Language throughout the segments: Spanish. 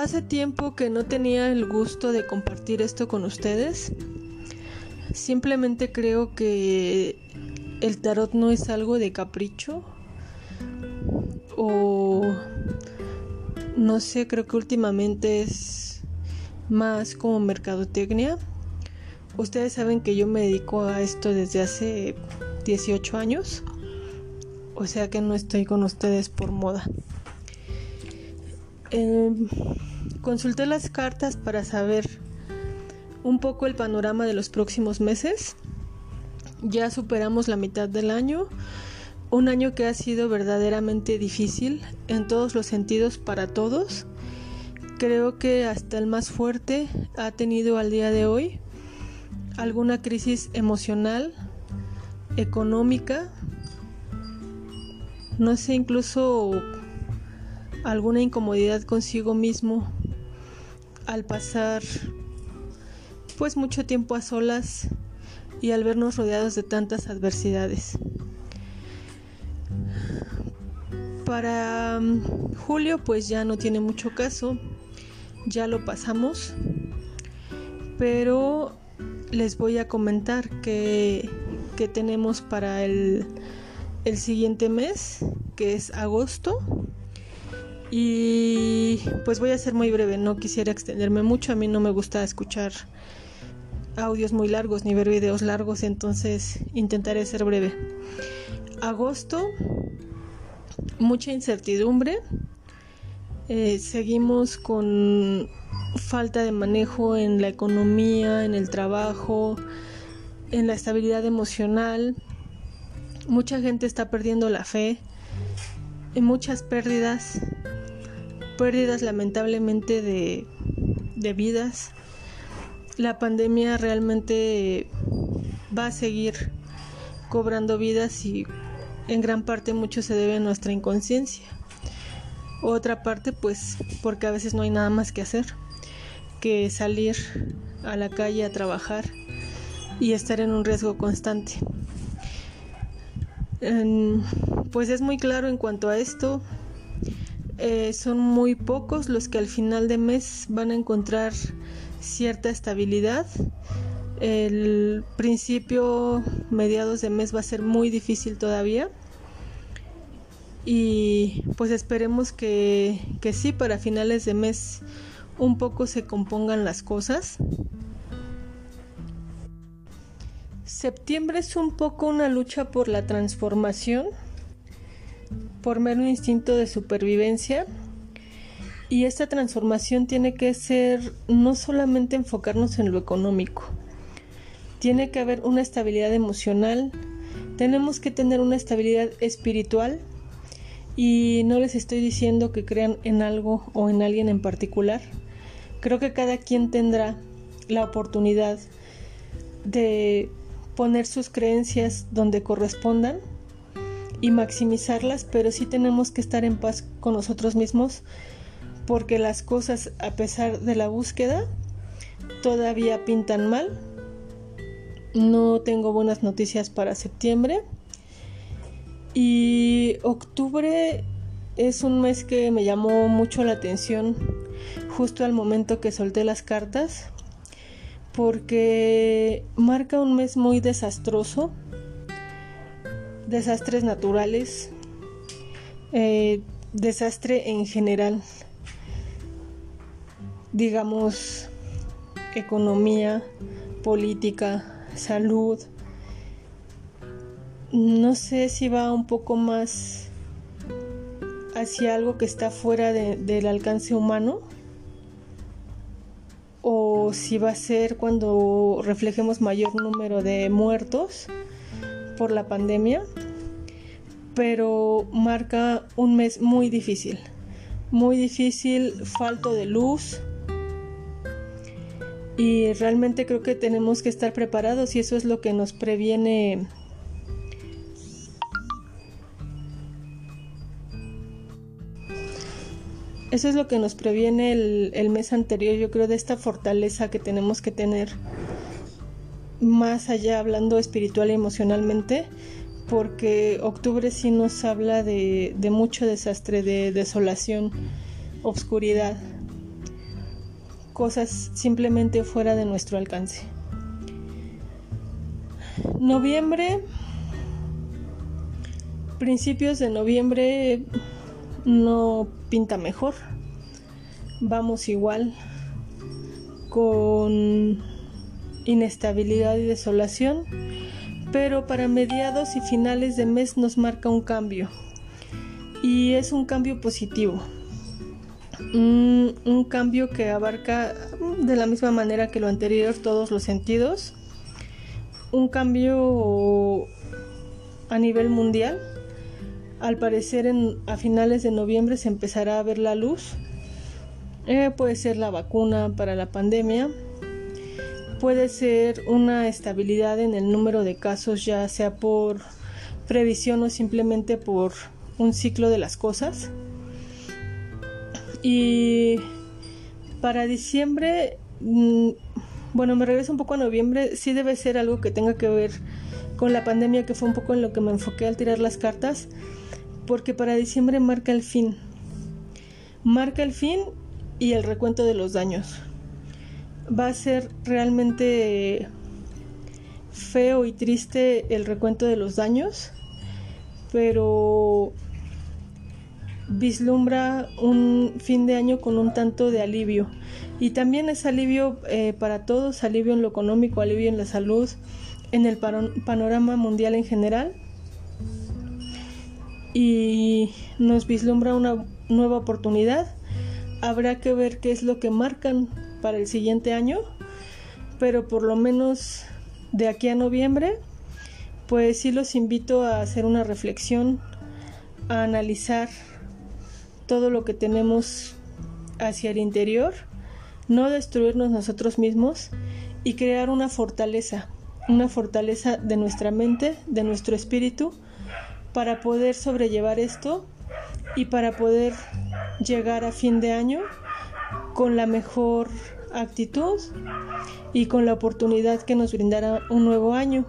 Hace tiempo que no tenía el gusto de compartir esto con ustedes. Simplemente creo que el tarot no es algo de capricho o no sé, creo que últimamente es más como mercadotecnia. Ustedes saben que yo me dedico a esto desde hace 18 años, o sea que no estoy con ustedes por moda. Em, consulté las cartas para saber un poco el panorama de los próximos meses. Ya superamos la mitad del año, un año que ha sido verdaderamente difícil en todos los sentidos para todos. Creo que hasta el más fuerte ha tenido al día de hoy alguna crisis emocional, económica, no sé, incluso alguna incomodidad consigo mismo al pasar pues mucho tiempo a solas y al vernos rodeados de tantas adversidades. Para mm, julio pues ya no tiene mucho caso, ya lo pasamos, pero les voy a comentar que, que tenemos para el, el siguiente mes, que es agosto. Y pues voy a ser muy breve, no quisiera extenderme mucho, a mí no me gusta escuchar audios muy largos ni ver videos largos, entonces intentaré ser breve. Agosto, mucha incertidumbre, eh, seguimos con falta de manejo en la economía, en el trabajo, en la estabilidad emocional. Mucha gente está perdiendo la fe, en muchas pérdidas pérdidas lamentablemente de, de vidas. La pandemia realmente va a seguir cobrando vidas y en gran parte mucho se debe a nuestra inconsciencia. Otra parte pues porque a veces no hay nada más que hacer que salir a la calle a trabajar y estar en un riesgo constante. pues es muy claro en cuanto a esto, eh, son muy pocos los que al final de mes van a encontrar cierta estabilidad. El principio, mediados de mes va a ser muy difícil todavía. Y pues esperemos que, que sí, para finales de mes un poco se compongan las cosas. Septiembre es un poco una lucha por la transformación por mero instinto de supervivencia. Y esta transformación tiene que ser no solamente enfocarnos en lo económico, tiene que haber una estabilidad emocional, tenemos que tener una estabilidad espiritual y no les estoy diciendo que crean en algo o en alguien en particular. Creo que cada quien tendrá la oportunidad de poner sus creencias donde correspondan y maximizarlas, pero sí tenemos que estar en paz con nosotros mismos porque las cosas, a pesar de la búsqueda, todavía pintan mal. No tengo buenas noticias para septiembre. Y octubre es un mes que me llamó mucho la atención justo al momento que solté las cartas porque marca un mes muy desastroso desastres naturales, eh, desastre en general, digamos, economía, política, salud. No sé si va un poco más hacia algo que está fuera del alcance humano o si va a ser cuando reflejemos mayor número de muertos por la pandemia, pero marca un mes muy difícil, muy difícil, falto de luz. Y realmente creo que tenemos que estar preparados y eso es lo que nos previene Eso es lo que nos previene el, el, mes anterior, yo creo, de esta fortaleza que tenemos que tener más allá hablando espiritual y emocionalmente, porque octubre sí nos habla de, mucho desastre, de desolación, obscuridad. cosas simplemente fuera de nuestro alcance. Noviembre, principios de noviembre no pinta mejor. Vamos igual con inestabilidad y desolación, pero para mediados y finales de mes nos marca un cambio y es un cambio positivo. Un, cambio que abarca de la misma manera que lo anterior todos los sentidos. Un cambio a nivel mundial. Al parecer a finales de noviembre se empezará a ver la luz. Eh, puede ser la vacuna para la pandemia. Puede ser una estabilidad en el número de casos, ya sea por previsión o simplemente por un ciclo de las cosas. Y para diciembre, mm, bueno, me regreso un poco a noviembre, sí debe ser algo que tenga que ver con la pandemia, que fue un poco en lo que me enfoqué al tirar las cartas, porque para diciembre marca el fin. Marca el fin y el recuento de los daños. Va a ser realmente feo y triste el recuento de los daños, pero vislumbra un fin de año con un tanto de alivio. Y también es alivio eh, para todos, alivio en lo económico, alivio en la salud, en el panorama mundial en general. Y nos vislumbra una nueva oportunidad. Habrá que ver qué es lo que marcan para el siguiente año, pero por lo menos de aquí a noviembre, pues sí los invito a hacer una reflexión, a analizar todo lo que tenemos hacia el interior, no destruirnos nosotros mismos y crear una fortaleza, una fortaleza de nuestra mente, de nuestro espíritu, para poder sobrellevar esto y para poder llegar a fin de año con la mejor actitud y con la oportunidad que nos brindará un nuevo año,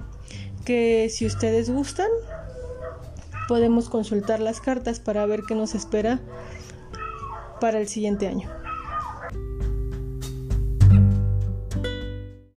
que si ustedes gustan, podemos consultar las cartas para ver qué nos espera para el siguiente año.